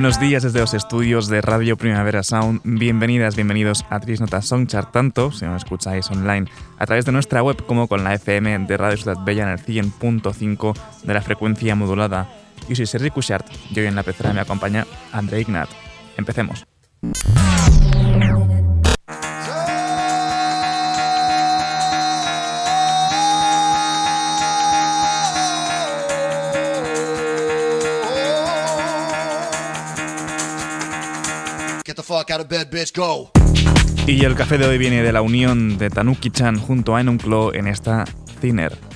Buenos días desde los estudios de Radio Primavera Sound. Bienvenidas, bienvenidos a Trisnota Songchart, tanto si nos escucháis online a través de nuestra web como con la FM de Radio Ciudad Bella en el 100.5 de la frecuencia modulada. Yo soy Sergi Cushart y hoy en la pecera me acompaña André Ignat. Empecemos. Y el café de hoy viene de la unión de Tanuki-chan junto a Enunclo en esta Thinner.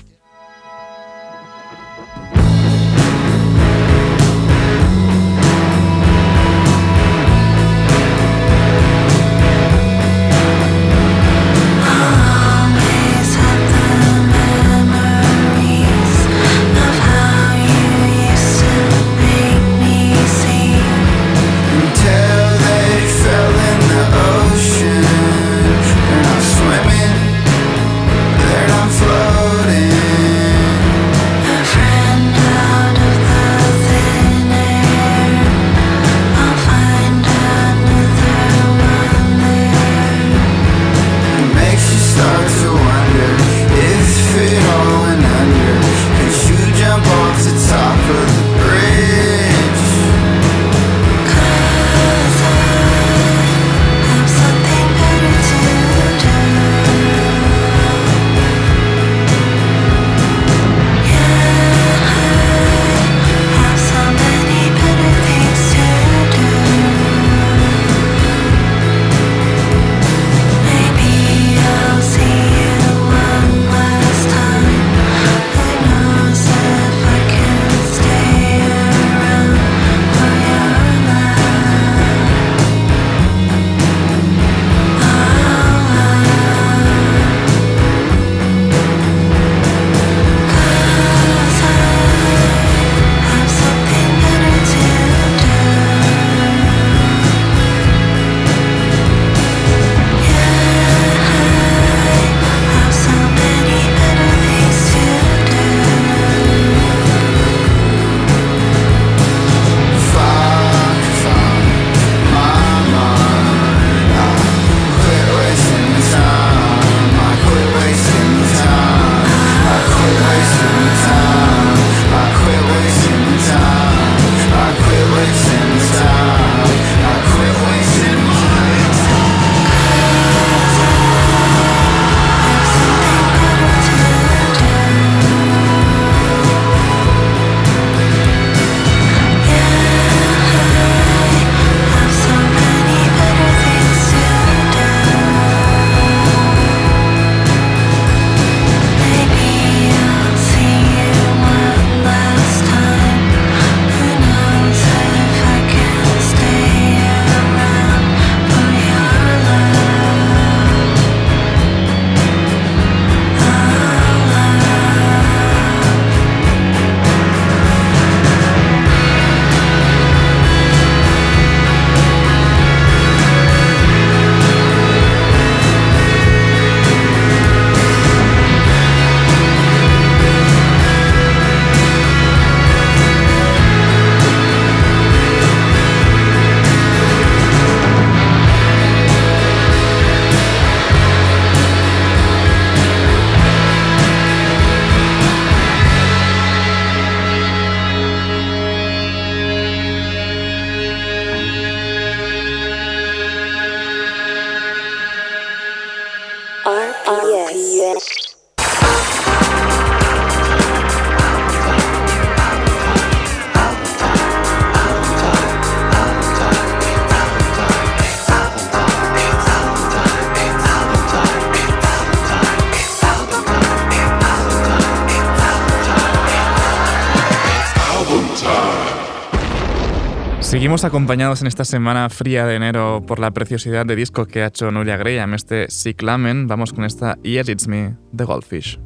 Seguimos acompañados en esta semana fría de enero por la preciosidad de disco que ha hecho Nuria Graham, este Cyclamen. Vamos con esta Yes It's Me, The Goldfish.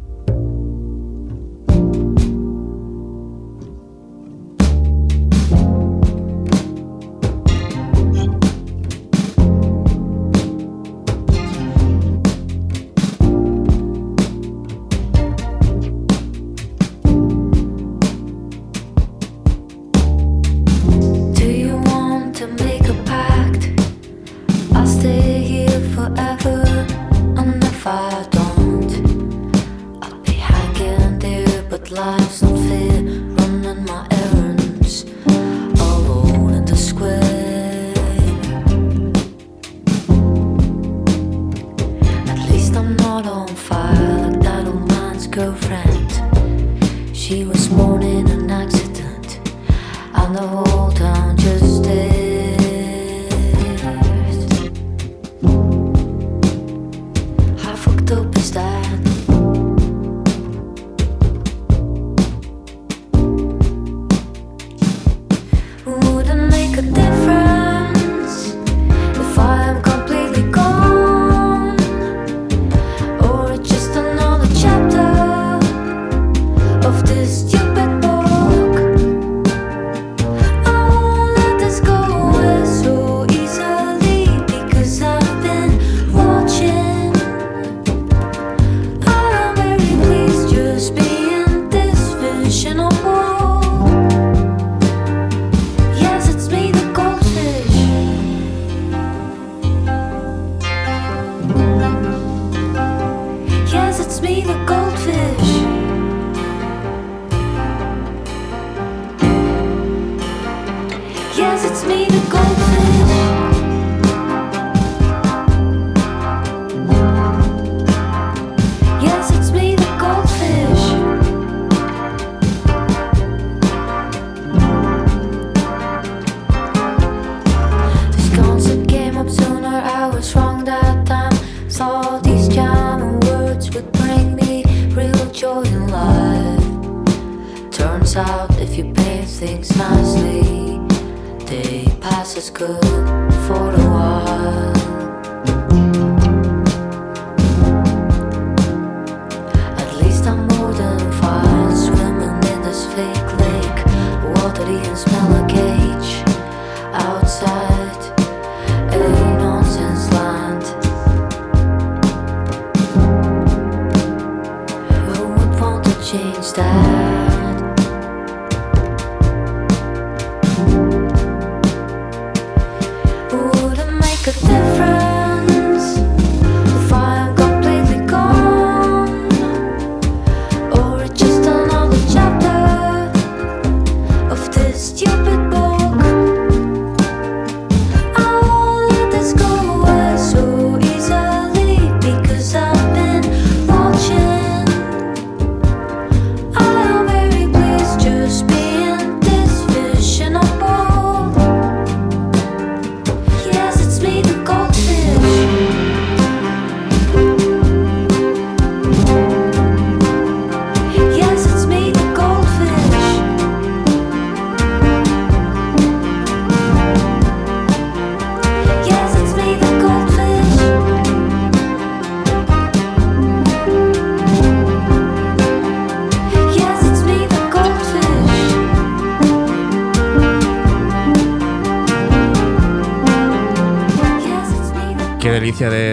good for a while.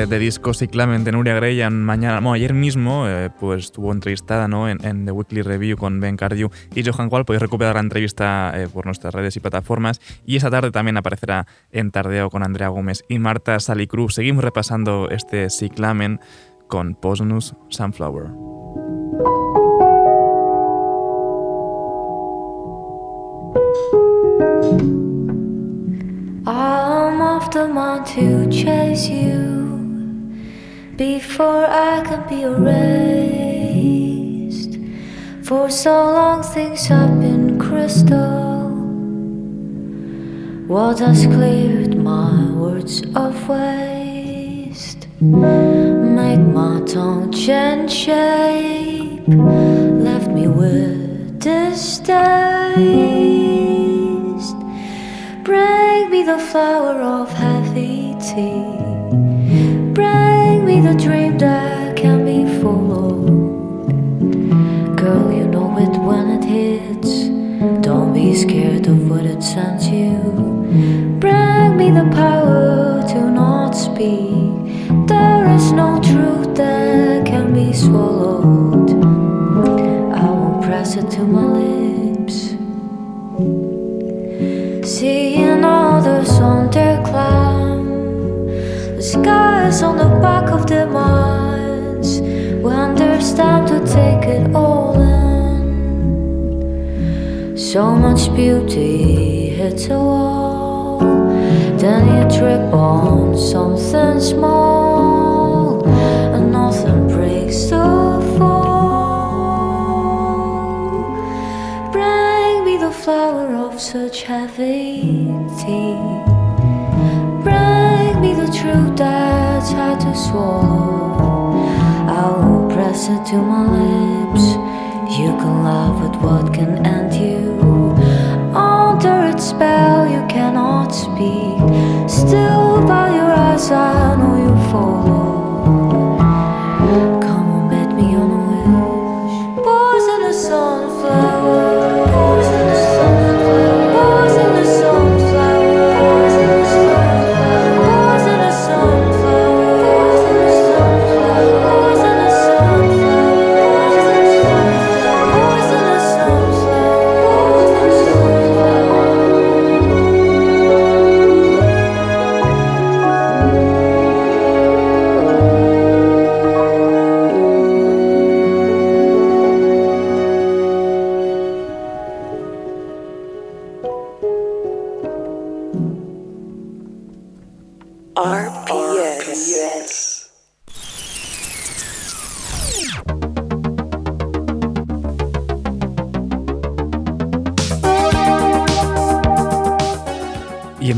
De, disco Ciclamen de Nuria Grey. Mañana, ayer mismo eh, pues estuvo entrevistada ¿no? en, The Weekly Review con Ben Cardew y Johan Wall. Podéis recuperar la entrevista eh, por nuestras redes y plataformas. Y esa tarde también aparecerá en Tardeo con Andrea Gómez y Marta Salicruz. Seguimos repasando este Ciclamen con Poisonous Sunflower. to chase you before I can be erased. For so long, things have been crystal. What has cleared my words of waste? Make my tongue change shape, left me with distaste. Bring me the flower of heavy tea. The dream that can be followed. Girl, you know it when it hits. Don't be scared of what it sends you. Bring me the power to not speak. There is no truth that can be swallowed. I will press it to my lips. On the back of their minds. When there's time to take it all in. So much beauty hits a wall. Then you trip on something small. And nothing breaks the fall. Bring me the flower of such heavy tea. Truth that's hard to swallow. I will press it to my lips. You can laugh at what can end you. Under its spell, you cannot speak. Still, by your eyes, I know you follow.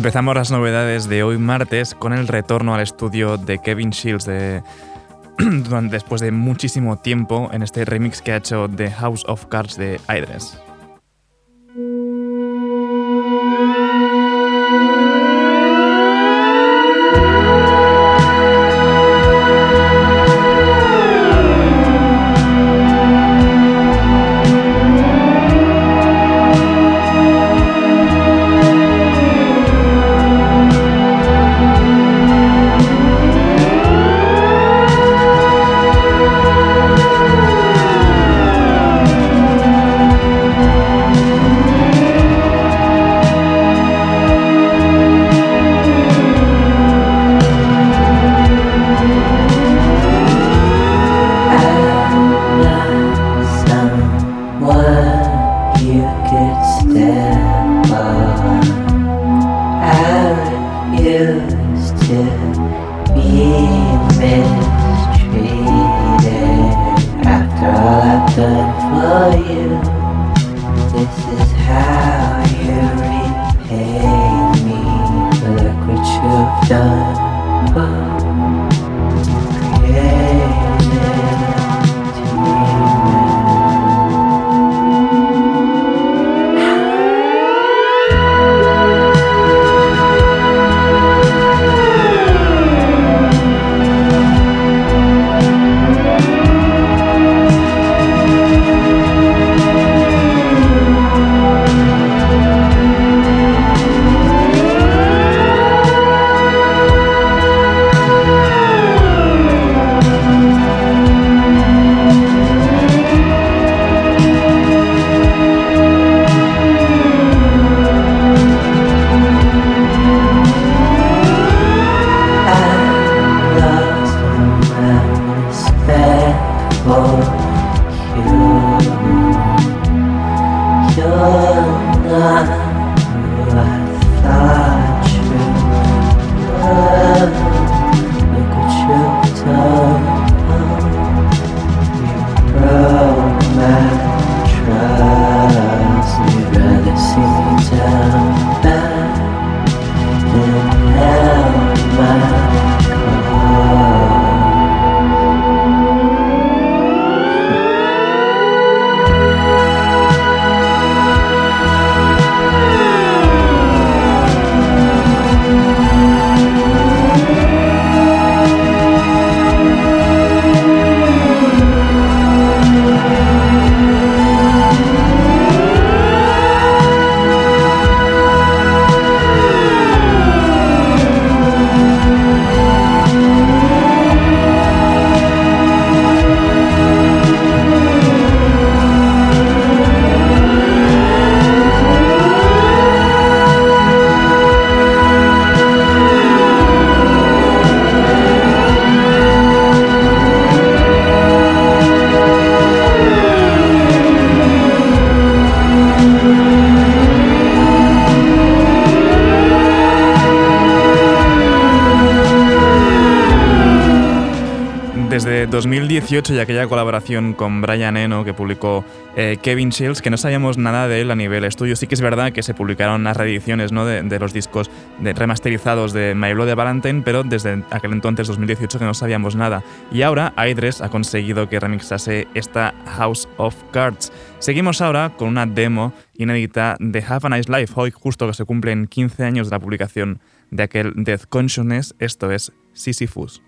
Empezamos las novedades de hoy martes con el retorno al estudio de Kevin Shields de, después de muchísimo tiempo en este remix que ha hecho de House of Cards de Idris. Done 2018 y aquella colaboración con Brian Eno que publicó eh, Kevin Shields, que no sabíamos nada de él a nivel estudio. Sí que es verdad que se publicaron las reediciones ¿no? de, los discos de, remasterizados de My Blood de Valentine, pero desde aquel entonces, 2018, que no sabíamos nada. Y ahora Idris ha conseguido que remixase esta House of Cards. Seguimos ahora con una demo inédita de Have a Nice Life, hoy justo que se cumplen 15 años de la publicación de aquel Death Consciousness, esto es Sisyphus.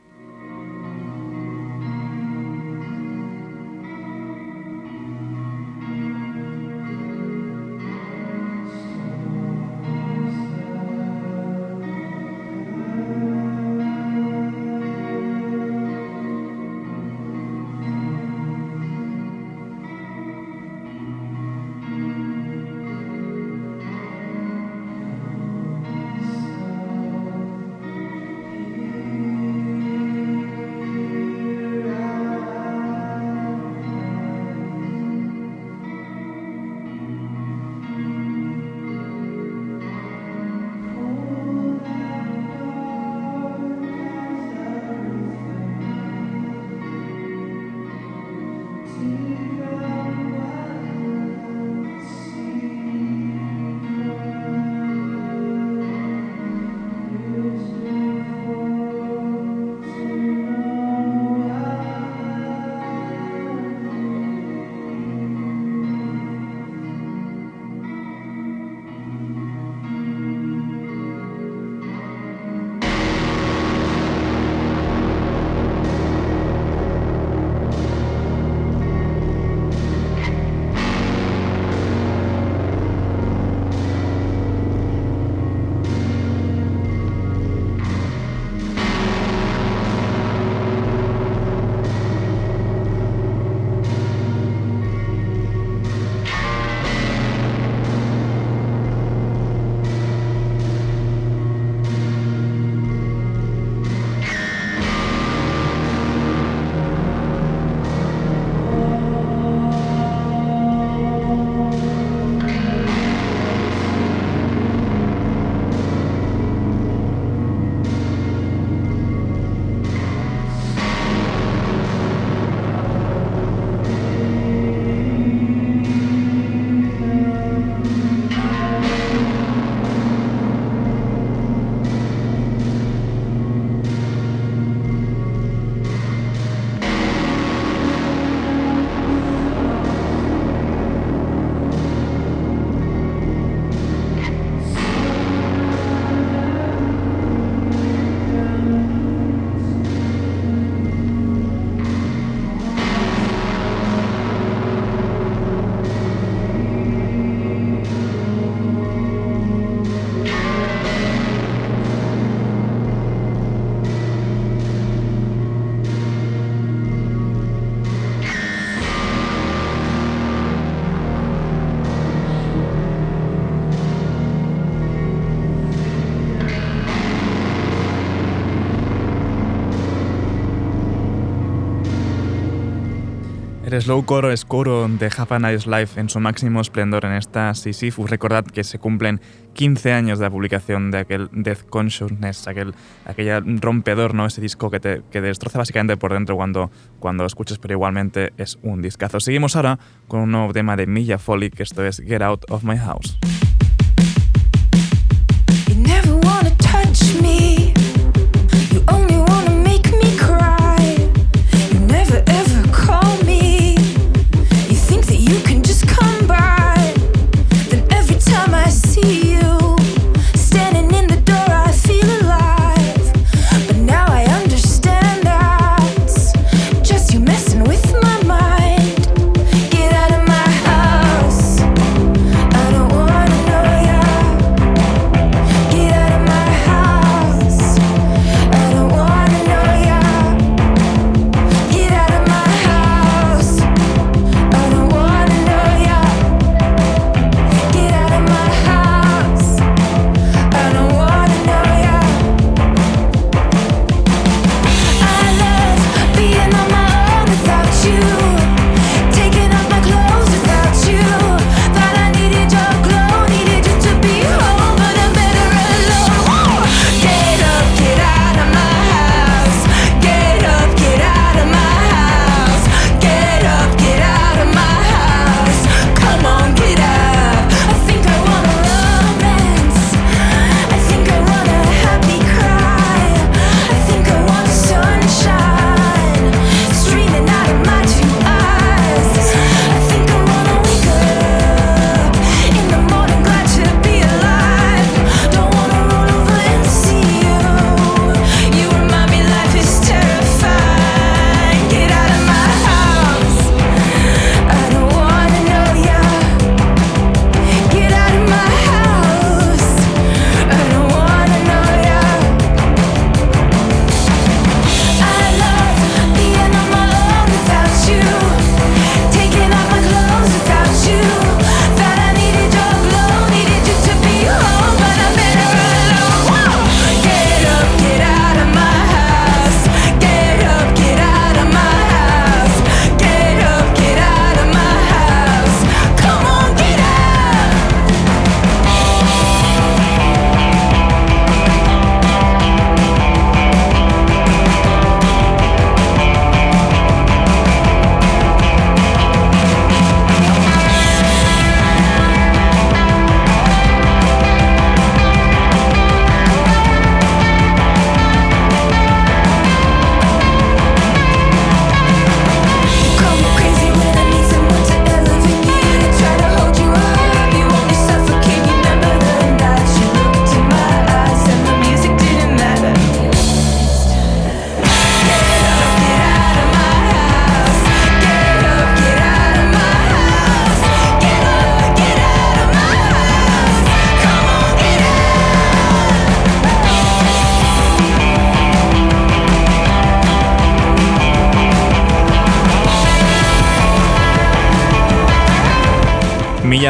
El slowcore coro de Have a Life en su máximo esplendor en esta Sisyphus. Recordad que se cumplen 15 años de la publicación de aquel Death Consciousness, aquel aquella rompedor, ¿no? ese disco que te, que destroza básicamente por dentro cuando, cuando lo escuches, pero igualmente es un discazo. Seguimos ahora con un nuevo tema de Milla Foley, que esto es Get Out of My House.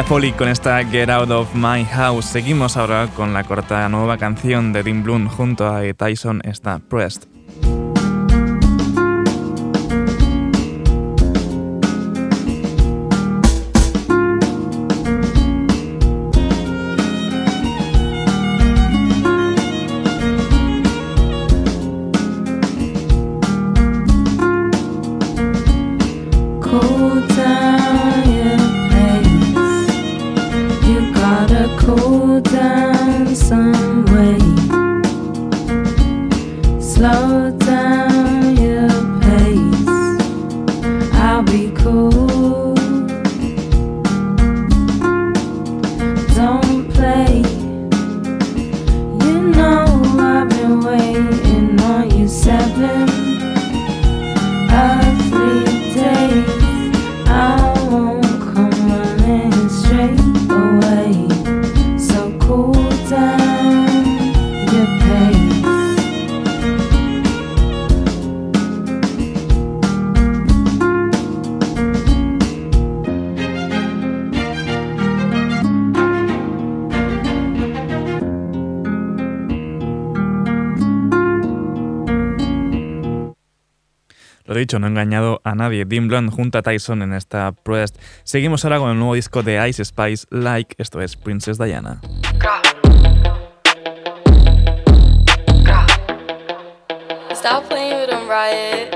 Milla Foley con esta Get Out of My House. Seguimos ahora con la corta nueva canción de Dean Bloom junto a Tyson, está Pressed. No he engañado a nadie. Dean Blunt junto a Tyson en esta Pressed. Seguimos ahora con el nuevo disco de Ice Spice, Like. Esto es Princess Diana. Stop playing with them, Riot.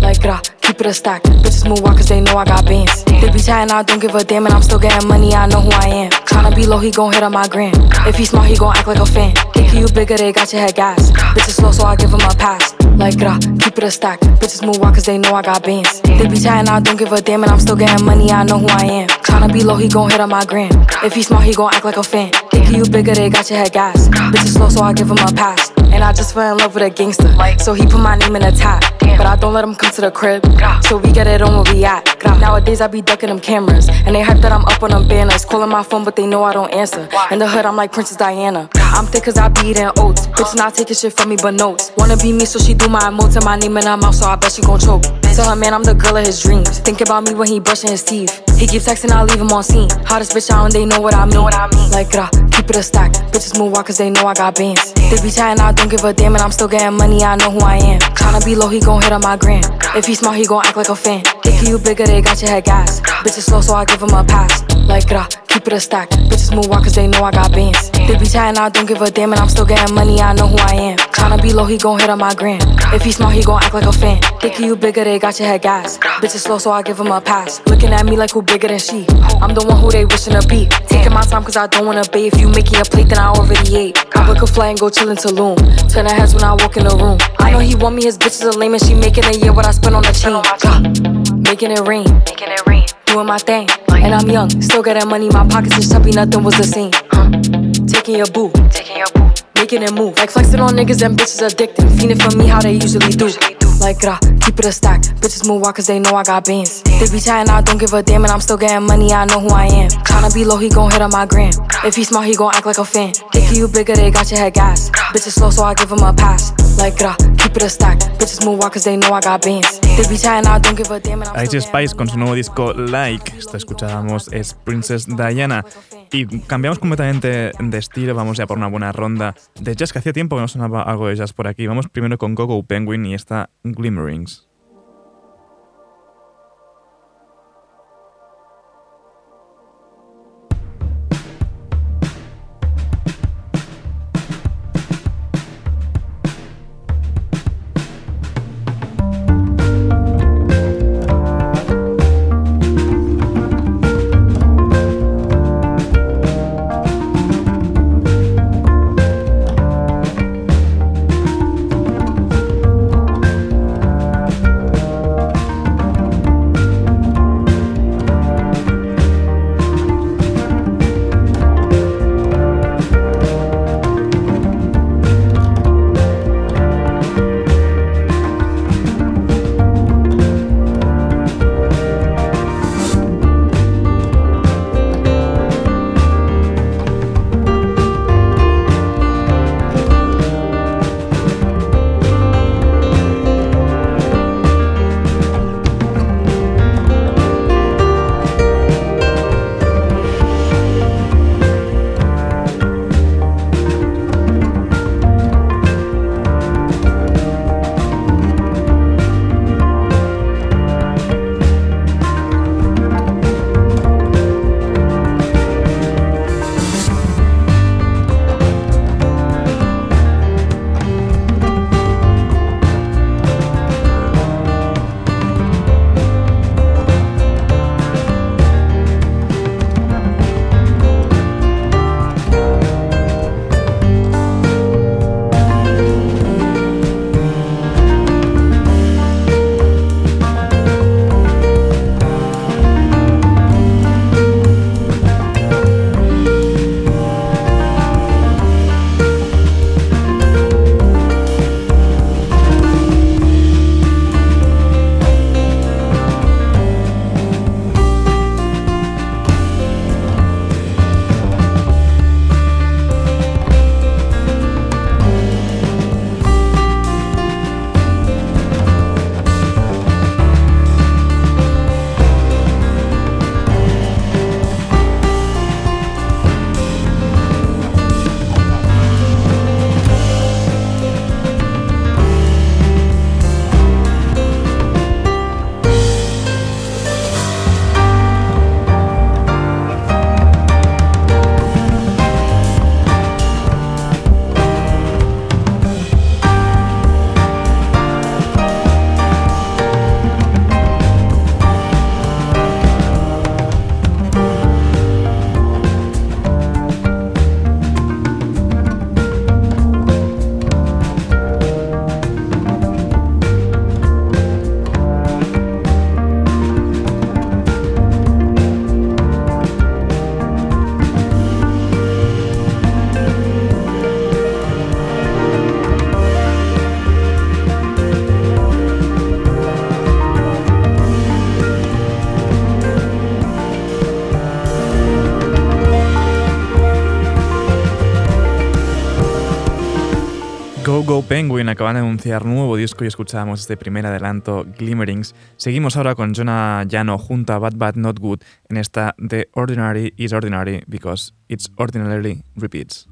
Like, grah, keep it a stack. Bitches move on cause they know I got bands. They be chatting, I don't give a damn, and I'm still getting money, I know who I am. Tryna be low, he gon' hit on my gram. If he smart, he gon' act like a fan. Think you bigger, they got your head gas. Bitches slow, so I give him a pass. Like, grah, keep it a stack. Bitches move on cause they know I got bands. They be chatting, I don't give a damn, and I'm still getting money, I know who I am. Tryna be low, he gon' hit on my gram. If he smart, he gon' act like a fan. Think you bigger, they got your head gas. Bitches slow, so I give him a pass. And I just fell in love with a gangster. So he put my name in the top. But I don't let him come to the crib. So we get it on where we at. Nowadays I be ducking them cameras. And they hype that I'm up on them banners. Calling my phone, but they know I don't answer. In the hood, I'm like Princess Diana. I'm thick cause I be eating oats. Bitch not taking shit from me but notes. Wanna be me, so she do my emotes and my name in her mouth, so I bet she gon' choke. Tell her man I'm the girl of his dreams. Think about me when he brushing his teeth. He keep texting, I leave him on scene. Hottest bitch out and they know what I mean. Know what I mean. Like, grah, keep it a stack. Bitches move out cause they know I got bands. They be chatting, I don't give a damn, and I'm still getting money, I know who I am. Tryna be low, he gon' hit on my gram. If he smart, he gon' act like a fan. Think you bigger, they got your head gas. Bitches slow, so I give him a pass. Like, grah, keep it a stack. Bitches move out cause they know I got bands. They be chatting, I don't give a damn, and I'm still getting money, I know who I am. Tryna be low, he gon' hit on my gram. If he smart, he gon' act like a fan. Think you bigger, they got your head gas. Bitches slow, so I give him a pass. Looking at me like who bigger than she. I'm the one who they wishing to be. Taking my time cause I don't wanna be. If you making a plate, then I already ate. I book a flight and go chill in Tulum. Turn her heads when I walk in the room. I know he want me, his bitches are lame and she making a year what I spend on the chain. Making it rain. Making it rain. Doing my thing. And I'm young, still getting money. My pockets is chubby, nothing was the same. Taking your boo. Taking your boo. Making it move. Like flexing on niggas and bitches addicted. Fiending for me how they usually do. Like, grah, keep it a stack. Bitches move out cause they know I got bands. They be chatting, I don't give a damn, and I'm still getting money, I know who I am. Tryna be low, he gon' hit on my gram. If he smart, he gon' act like a fan. Think you bigger, they got your head gas. Bitches slow, so I give him a pass. Like, grah, keep it a stack. Bitches move out cause they know I got bands. They be chatting, I don't give a damn, and I'm still Spice con su nuevo disco Like. Escuchábamos es Princess Diana. Y cambiamos completamente de estilo, vamos ya por una buena ronda de jazz, que hacía tiempo que no sonaba algo de jazz por aquí. Vamos primero con Gogo Penguin y esta Glimmerings. Go Penguin acaban de anunciar nuevo disco y escuchábamos este primer adelanto, Glimmerings. Seguimos ahora con Jonah Llano junto a Bad Bad Not Good en esta The Ordinary is Ordinary because it's ordinarily repeats.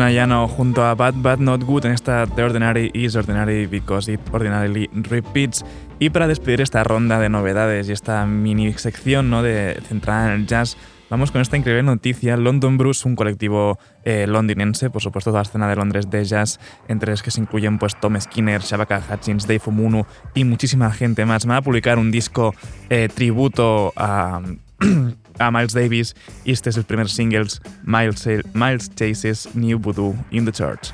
John Ayano junto a Bad Bad Not Good en esta The Ordinary is Ordinary because it ordinarily repeats. Y para despedir esta ronda de novedades y esta mini sección ¿no? de centrada en el jazz, vamos con esta increíble noticia. London Bruce, un colectivo eh, londinense, por supuesto, toda la escena de Londres de jazz, entre los que se incluyen pues, Tom Skinner, Shabaka Hutchins, Dave Omunu y muchísima gente más. Va a publicar un disco eh, tributo a. a Miles Davis este es el primer single, Miles, Miles Chases New Voodoo in the Church.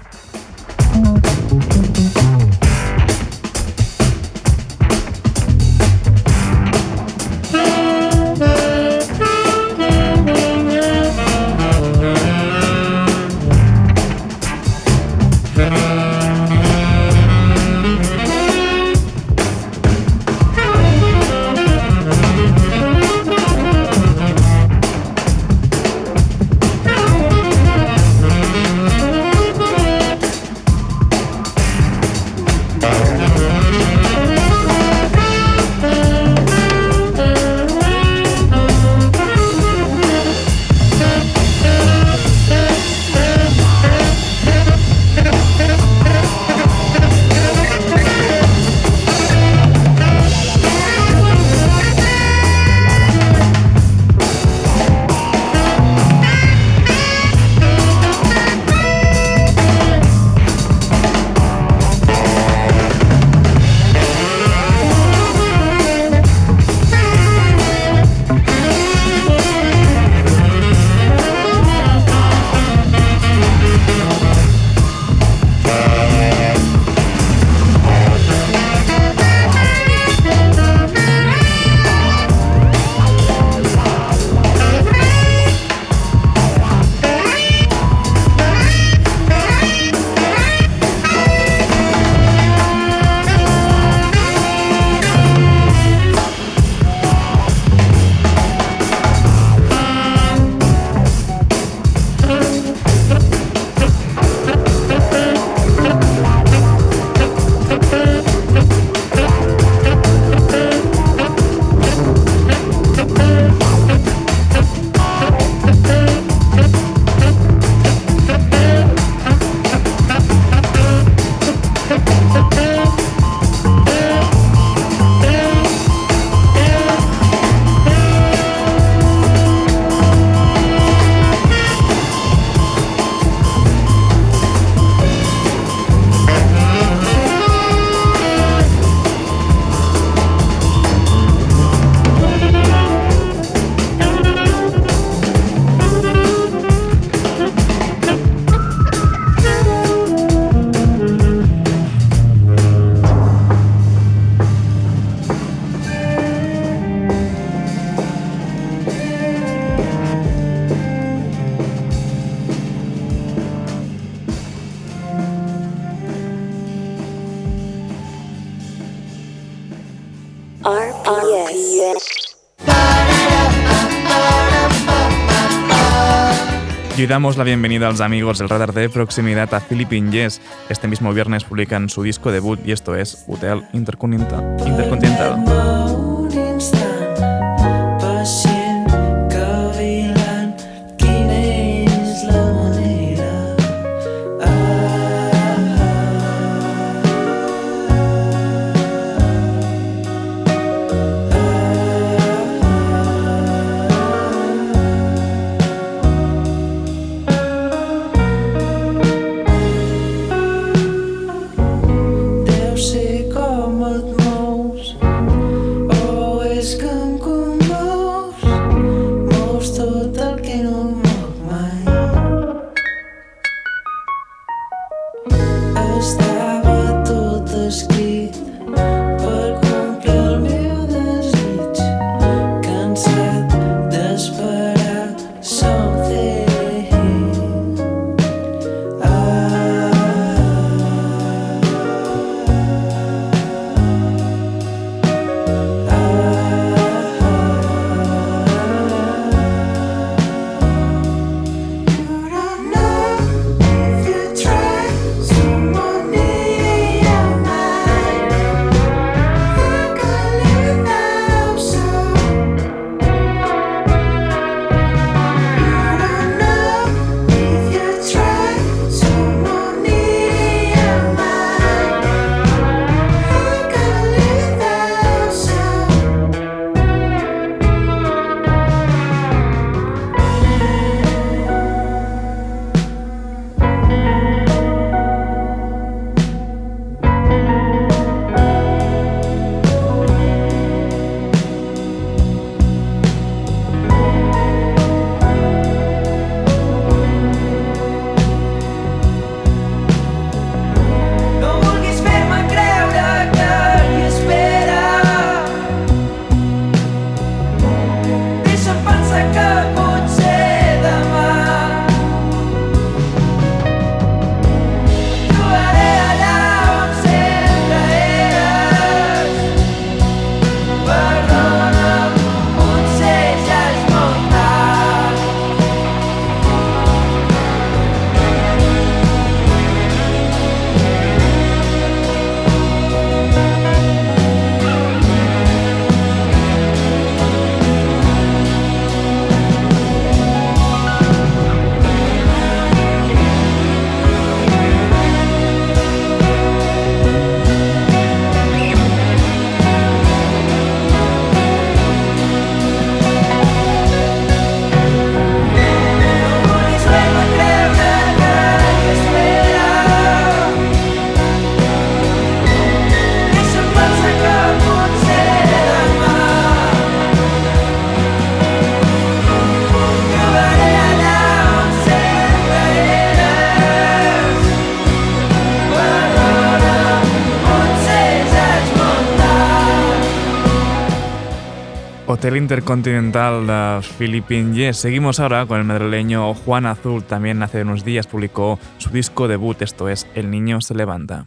Damos la bienvenida a los amigos del radar de proximidad a Philippine Yes. Este mismo viernes publican su disco debut y esto es Hotel Intercontinental. Hotel Intercontinental de Philippine Yes. Seguimos ahora con el madrileño Juan Azul. También hace unos días publicó su disco debut, esto es El Niño se levanta.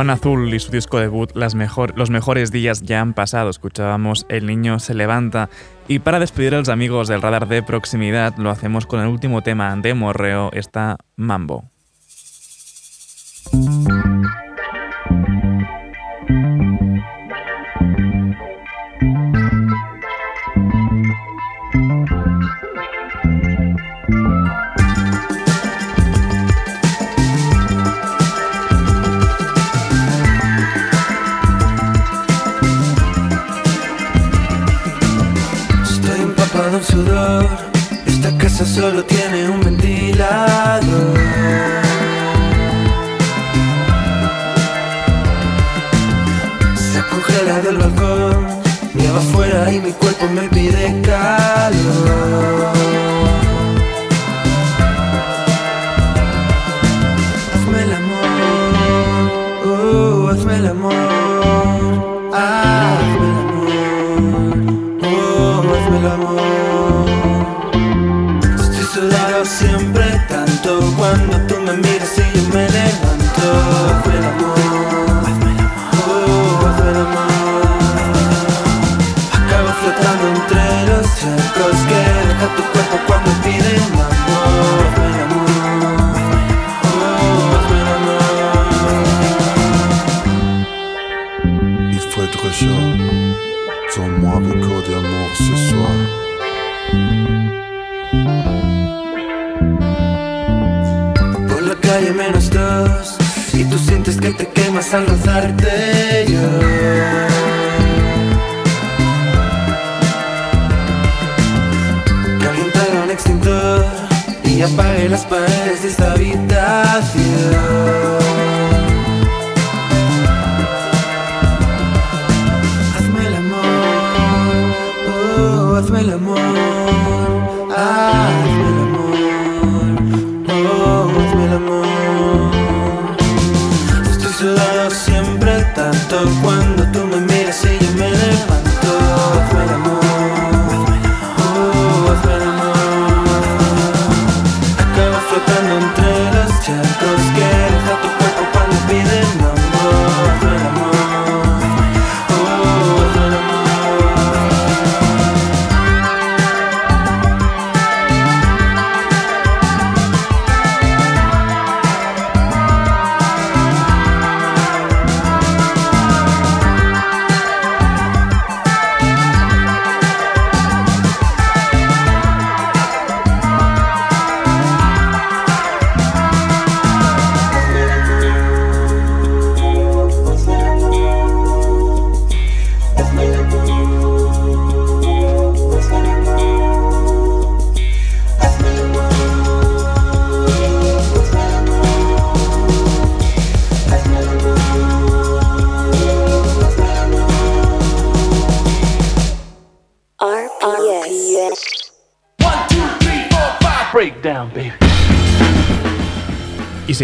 Juan Azul y su disco debut Las mejor, Los mejores días ya han pasado. Escuchábamos El niño se levanta. Y para despedir a los amigos del radar de proximidad, lo hacemos con el último tema de Morreo, está Mambo. Solo tiene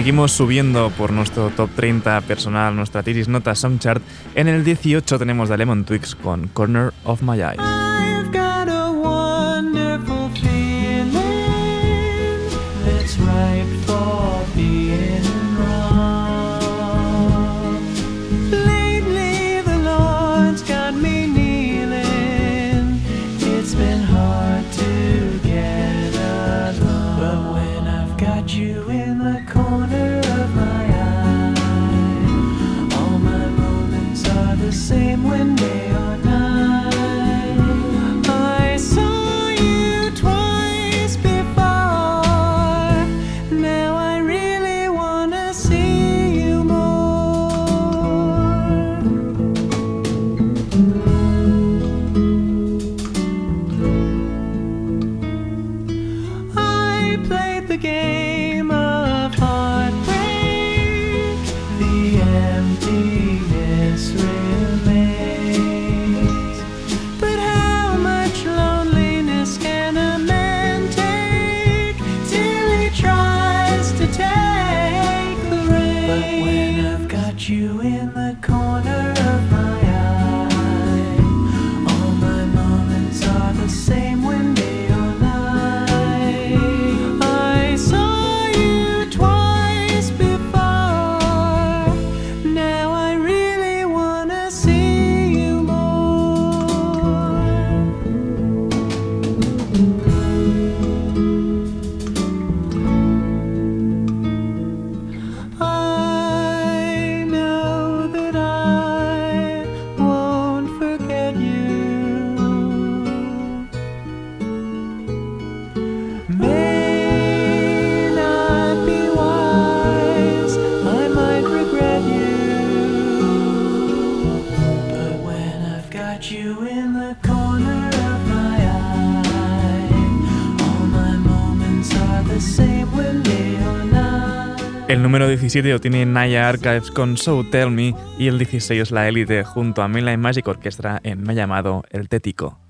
Seguimos subiendo por nuestro top 30 personal, nuestra Tiris Nota Soundchart. En el 18 tenemos The Lemon Twigs con Corner of My Eye. El número 17 lo tiene Naya Archives con So Tell Me y el 16 la élite junto a Mainline Magic Orchestra en Me llamado El Tético.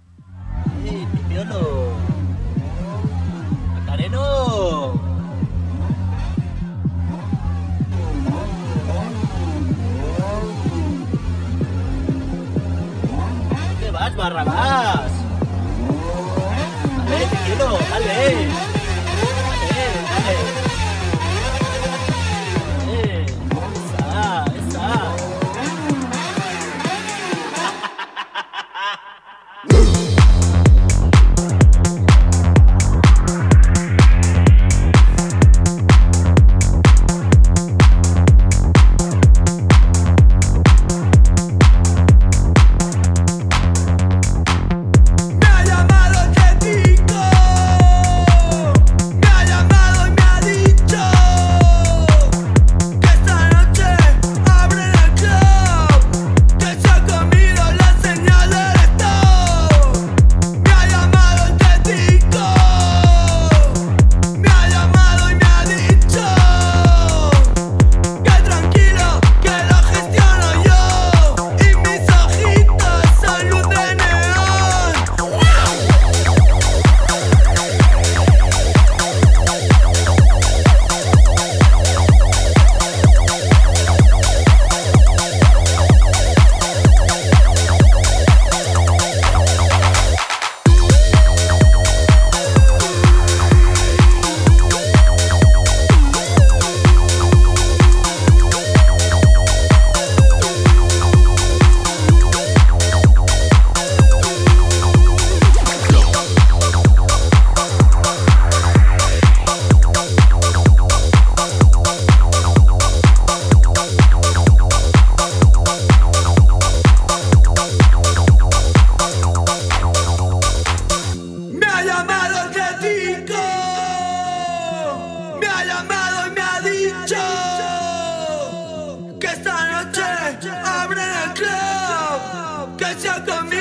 También.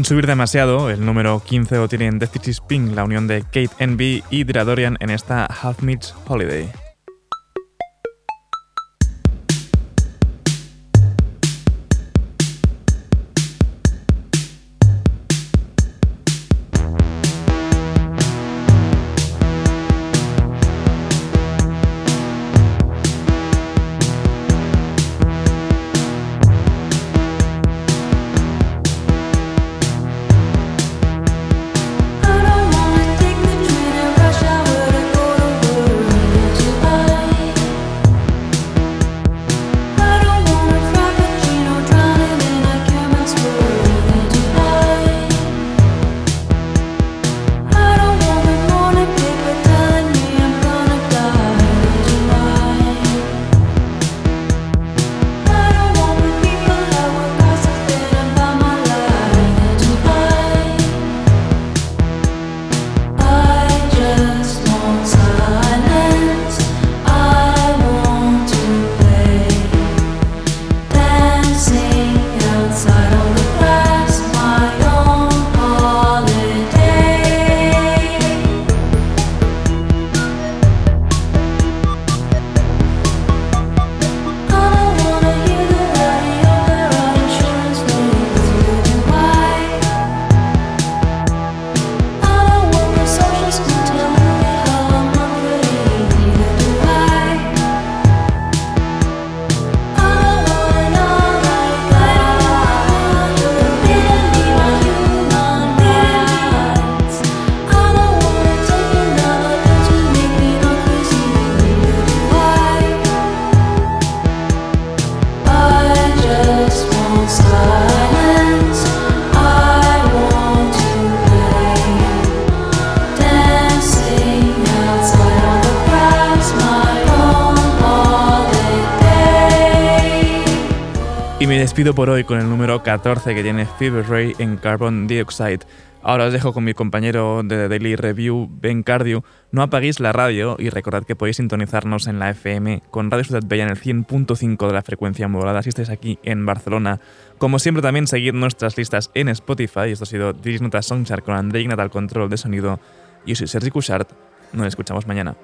Sin subir demasiado, el número 15 lo tienen Death is Pink, la unión de Kate Envy y Dradorian en esta Half Meets Holiday. Despido por hoy con el número 14 que tiene Fever Ray en Carbon Dioxide. Ahora os dejo con mi compañero de Daily Review, Ben Cardio. No apaguéis la radio y recordad que podéis sintonizarnos en la FM con Radio Ciudad Bella en el 100.5 de la frecuencia modulada si estáis aquí en Barcelona. Como siempre también seguid nuestras listas en Spotify. Esto ha sido Diris Nota Songchart con André Ignat al control de sonido. Yo soy Sergi Cushart. Nos escuchamos mañana.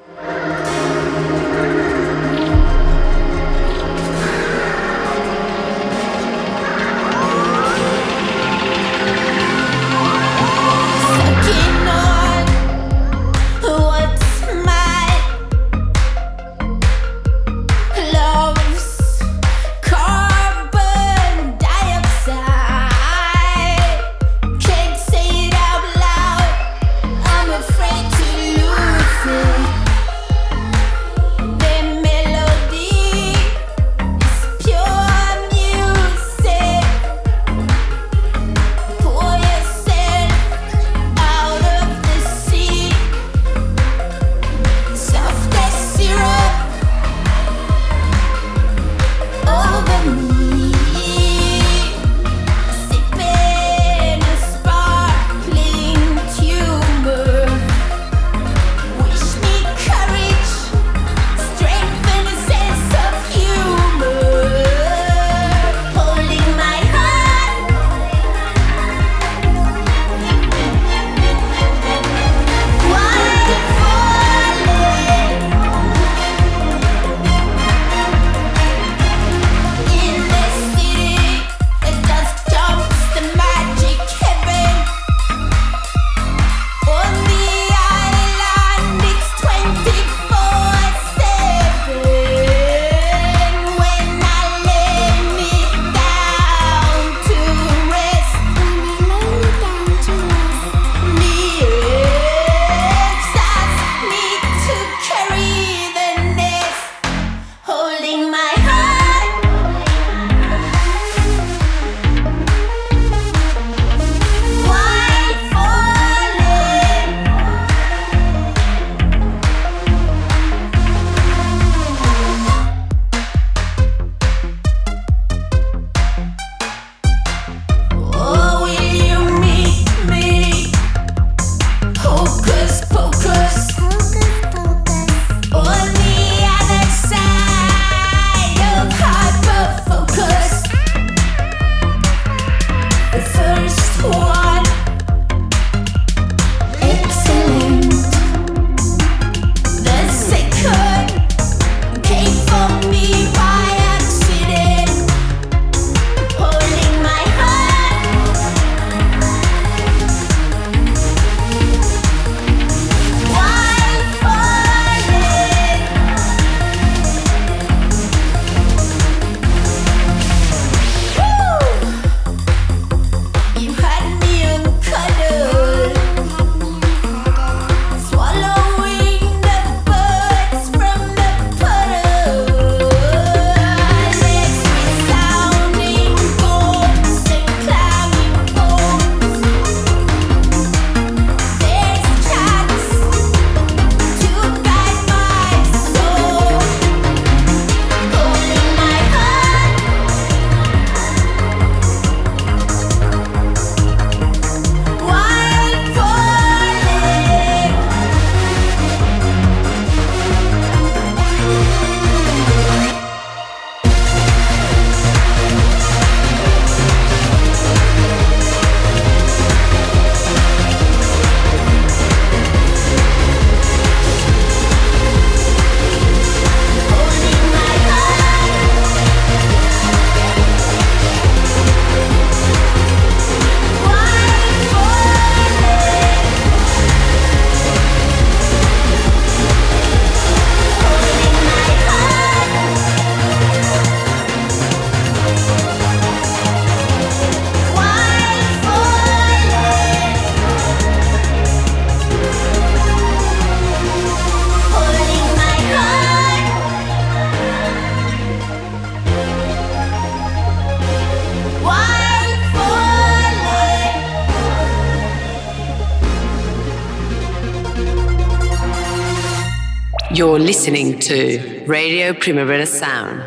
Listening to Radio Primavera Sound,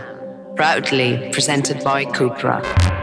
proudly presented by Cupra.